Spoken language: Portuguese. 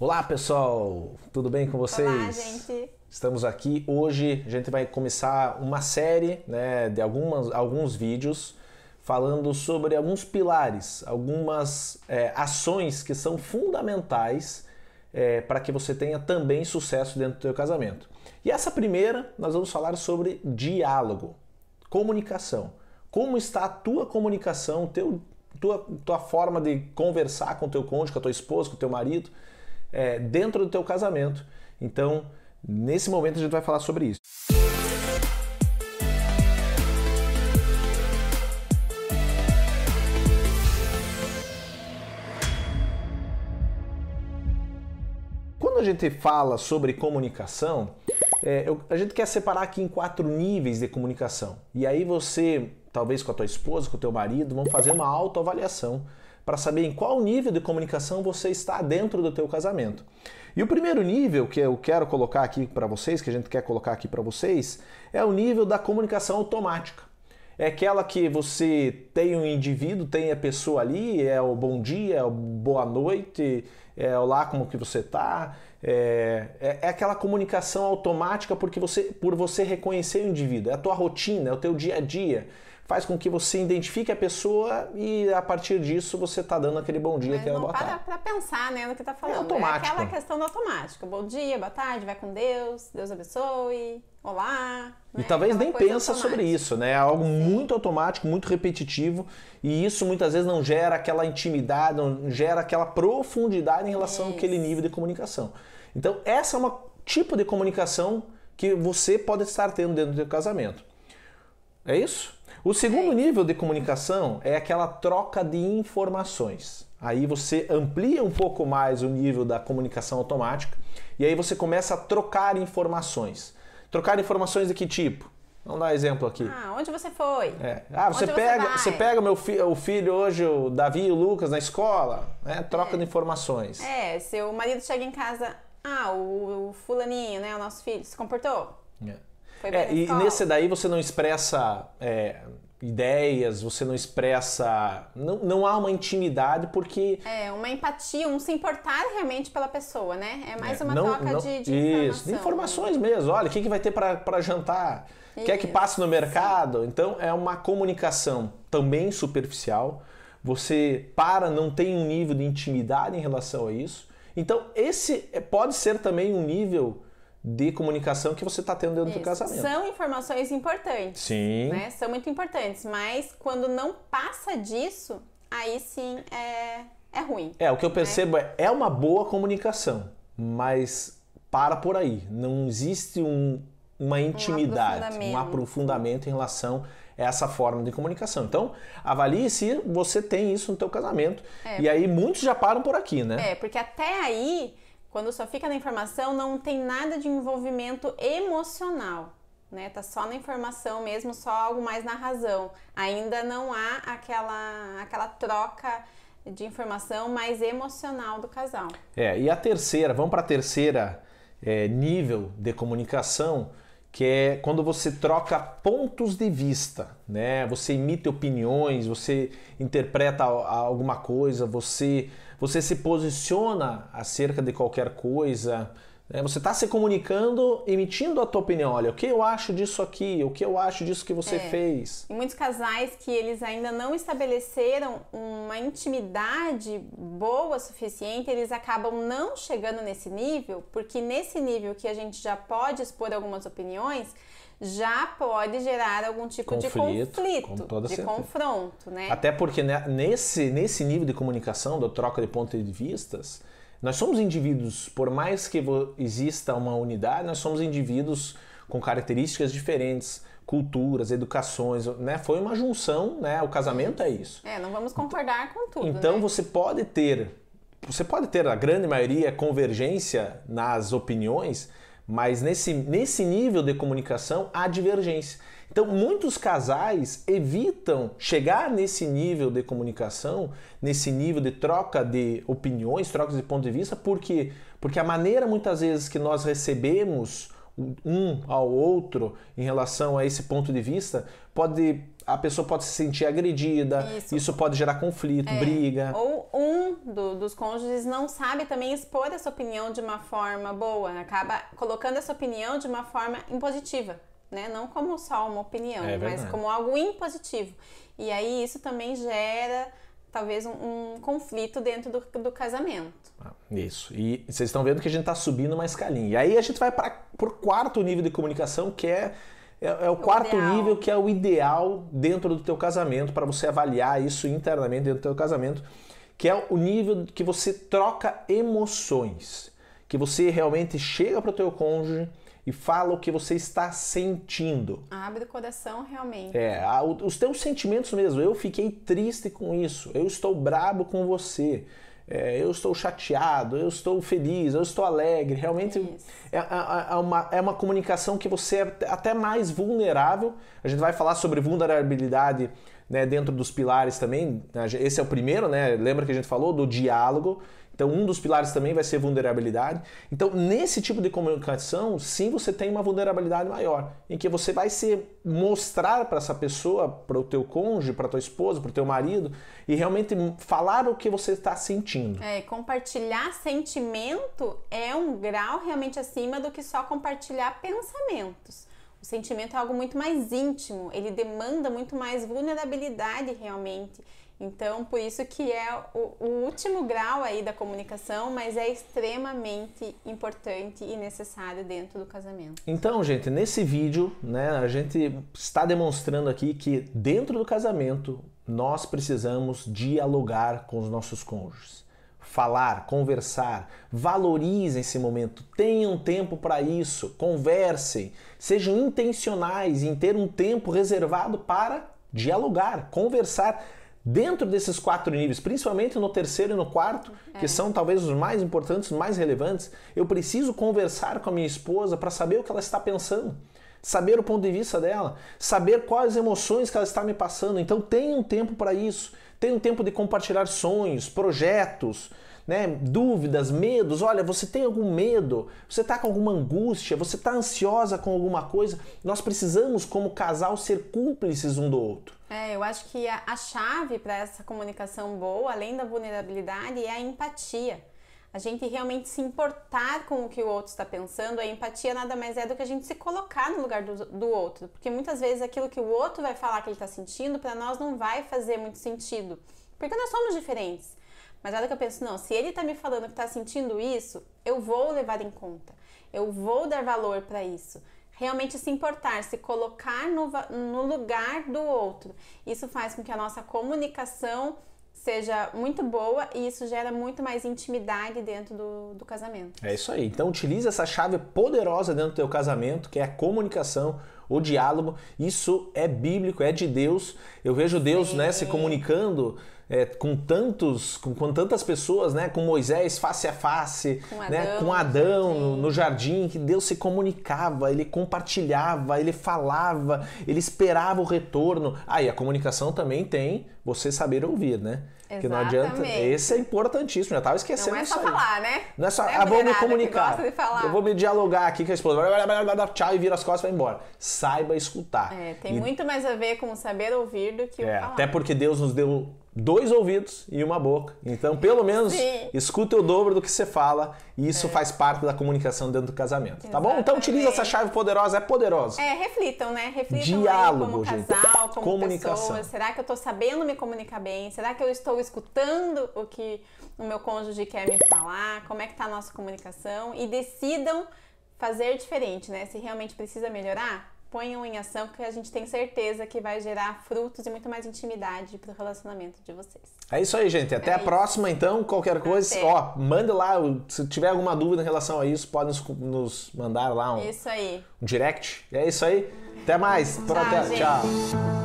Olá pessoal, tudo bem com vocês? Olá, gente. Estamos aqui hoje. A gente vai começar uma série né, de algumas, alguns vídeos falando sobre alguns pilares, algumas é, ações que são fundamentais é, para que você tenha também sucesso dentro do seu casamento. E essa primeira, nós vamos falar sobre diálogo, comunicação. Como está a tua comunicação, teu, tua, tua forma de conversar com o teu cônjuge, com a tua esposa, com o teu marido, é, dentro do teu casamento. Então, nesse momento a gente vai falar sobre isso. Quando a gente fala sobre comunicação, é, eu, a gente quer separar aqui em quatro níveis de comunicação. E aí você, talvez com a tua esposa, com o teu marido, vão fazer uma autoavaliação para saber em qual nível de comunicação você está dentro do teu casamento. E o primeiro nível que eu quero colocar aqui para vocês, que a gente quer colocar aqui para vocês, é o nível da comunicação automática. É aquela que você tem um indivíduo, tem a pessoa ali, é o bom dia, é o boa noite, é o lá como que você está, é, é, é, aquela comunicação automática porque você, por você reconhecer o indivíduo, é a tua rotina, é o teu dia a dia faz com que você identifique a pessoa e a partir disso você está dando aquele bom dia, Mas aquela boa para tarde. para pensar né, no que está falando. É automático. É aquela questão do automático. Bom dia, boa tarde, vai com Deus, Deus abençoe, olá. E né? talvez Aquela nem pensa automática. sobre isso, né? É algo muito automático, muito repetitivo, e isso muitas vezes não gera aquela intimidade, não gera aquela profundidade em relação Isso. àquele nível de comunicação. Então, essa é uma tipo de comunicação que você pode estar tendo dentro do seu casamento. É isso? O segundo nível de comunicação é aquela troca de informações. Aí você amplia um pouco mais o nível da comunicação automática e aí você começa a trocar informações. Trocar informações de que tipo? Vamos dar um exemplo aqui. Ah, onde você foi? É. Ah, você Onde você pega, vai? você pega meu fi, o filho hoje, o Davi e o Lucas na escola, né? Troca de informações. É, seu marido chega em casa, ah, o, o fulaninho, né, o nosso filho, se comportou? É. Foi bem É, e nesse daí você não expressa é, ideias, você não expressa. Não, não há uma intimidade porque. É, uma empatia, um se importar realmente pela pessoa, né? É mais é, uma não- troca não- de, de Isso, de informações mesmo. Olha, o que, que vai ter para jantar? Quer que Isso. passe no mercado? Então é uma comunicação também superficial. Você para, não tem um nível de intimidade em relação a isso. Então esse é- pode ser também um nível de comunicação que você está tendo dentro do Isso. casamento. São informações importantes. Sim. né? São muito importantes, mas quando não passa disso, aí sim é, é ruim. É, o que eu percebo é, é uma boa comunicação, mas para por aí. Não existe um- uma intimidade, um aprofundamento. aprofundamento em relação a essa forma de comunicação. Então, avalie se você tem isso no teu casamento. É. E aí muitos já param por aqui, né? É, porque até aí, quando só fica na informação, não tem nada de envolvimento emocional. Né? Tá só na informação mesmo, só algo mais na razão. Ainda não há aquela, aquela troca de informação mais emocional do casal. É, e a terceira, vamos para a terceira é, nível de comunicação, que é quando você troca pontos de vista, né? Você imita opiniões, você interpreta alguma coisa, você, você se posiciona acerca de qualquer coisa. Né? Você está se comunicando, emitindo a tua opinião. Olha, o que eu acho disso aqui? O que eu acho disso que você É. fez? E muitos casais que eles ainda não estabeleceram uma intimidade boa suficiente, eles acabam não chegando nesse nível, porque nesse nível que a gente já pode expor algumas opiniões, já pode gerar algum tipo Conflito, de conflito, de certeza. confronto, né? Até porque né, nesse, nesse nível de comunicação, da troca de pontos de vistas, nós somos indivíduos, por mais que exista uma unidade, nós somos indivíduos com características diferentes, culturas, educações, né? Foi uma junção, né? O casamento é isso. É, não vamos concordar com tudo, Então né? você pode ter, você pode ter a grande maioria convergência nas opiniões, mas nesse, nesse nível de comunicação há divergência. Então muitos casais evitam chegar nesse nível de comunicação, nesse nível de troca de opiniões, trocas de ponto de vista, porque porque a maneira muitas vezes que nós recebemos um ao outro em relação a esse ponto de vista, pode a pessoa pode se sentir agredida, isso, isso pode gerar conflito, é. briga. Ou um do, dos cônjuges não sabe também expor essa opinião de uma forma boa, acaba colocando essa opinião de uma forma impositiva, né? Não como só uma opinião, é mas como algo impositivo. E aí isso também gera talvez um, um conflito dentro do, do casamento. Ah, isso. E vocês estão vendo que a gente está subindo uma escalinha. E aí a gente vai para o quarto nível de comunicação, que é é, é o, quarto nível que é o ideal dentro do teu casamento para você avaliar isso internamente dentro do teu casamento, que é o nível que você troca emoções, que você realmente chega para o teu cônjuge e fala o que você está sentindo. Abre o coração realmente. É, os teus sentimentos mesmo. Eu fiquei triste com isso. Eu estou brabo com você é, eu estou chateado, eu estou feliz, eu estou alegre. Realmente é, é, é, é, uma, é uma comunicação que você é até mais vulnerável. A gente vai falar sobre vulnerabilidade né, dentro dos pilares também. Esse é o primeiro, né? Lembra que a gente falou do diálogo. Então, um dos pilares também vai ser vulnerabilidade. Então, nesse tipo de comunicação, sim, você tem uma vulnerabilidade maior, em que você vai se mostrar para essa pessoa, para o teu cônjuge, para tua esposa, para o teu marido, e realmente falar o que você está sentindo. É, compartilhar sentimento é um grau realmente acima do que só compartilhar pensamentos. O sentimento é algo muito mais íntimo, ele demanda muito mais vulnerabilidade realmente. Então, por isso que é o, o, último grau aí da comunicação, mas é extremamente importante e necessário dentro do casamento. Então, gente, nesse vídeo, né, a gente está demonstrando aqui que dentro do casamento nós precisamos dialogar com os nossos cônjuges. Falar, conversar, valorizem esse momento, tenham tempo para isso, conversem, sejam intencionais em ter um tempo reservado para dialogar, conversar dentro desses quatro níveis, principalmente no terceiro e no quarto, é. que são talvez os mais importantes, os mais relevantes, eu preciso conversar com a minha esposa para saber o que ela está pensando, saber o ponto de vista dela, saber quais emoções que ela está me passando. Então tenha um tempo para isso, tenha um tempo de compartilhar sonhos, projetos, né, dúvidas, medos. Olha, você tem algum medo? Você está com alguma angústia? Você está ansiosa com alguma coisa? Nós precisamos, como casal, ser cúmplices um do outro. É, eu acho que a, a chave para essa comunicação boa, além da vulnerabilidade, é a empatia. A gente realmente se importar com o que o outro está pensando. A empatia nada mais é do que a gente se colocar no lugar do, do outro. Porque muitas vezes aquilo que o outro vai falar que ele está sentindo, para nós não vai fazer muito sentido. Porque nós somos diferentes. Mas a hora que eu penso, não, se ele tá me falando que tá sentindo isso, eu vou levar em conta. Eu vou dar valor para isso. Realmente se importar, se colocar no, no lugar do outro. Isso faz com que a nossa comunicação seja muito boa e isso gera muito mais intimidade dentro do, do casamento. É isso aí. Então utilize essa chave poderosa dentro do teu casamento, que é a comunicação, o diálogo. Isso é bíblico, é de Deus. Eu vejo Deus né, se comunicando é, com tantos, com, com, tantas pessoas, né, com Moisés face a face, com né, Adão, né, com Adão no, no, jardim, que Deus se comunicava, ele compartilhava, ele falava, ele esperava o retorno. Aí ah, a comunicação também tem você saber ouvir, né? Que não adianta. Esse é importantíssimo, já estava esquecendo Não é só falar, né? Não é só, é ah, vou me comunicar. Eu vou me dialogar aqui com a esposa. Tchau e vira as costas e vai embora. Saiba escutar. É, tem e... muito mais a ver com saber ouvir do que é. Até porque Deus nos deu dois ouvidos e uma boca. Então, pelo menos, Sim. escuta o dobro do que você fala e isso é. faz parte da comunicação dentro do casamento, Exatamente. tá bom? Então, utilize essa chave poderosa, é poderosa. É, reflitam, né? Reflitam Diálogo, como casal, como comunicação. Pessoa. Será que eu estou sabendo me comunicar bem? Será que eu estou escutando o que o meu cônjuge quer me falar? Como é que tá a nossa comunicação? E decidam fazer diferente, né? Se realmente precisa melhorar, ponham em ação que a gente tem certeza que vai gerar frutos e muito mais intimidade para o relacionamento de vocês. É isso aí, gente. Até é a isso. próxima, então. Qualquer coisa, Até. ó, manda lá. Se tiver alguma dúvida em relação a isso, pode nos, mandar lá um, isso aí. um direct. É isso aí. Até mais. Tchau, Tchau.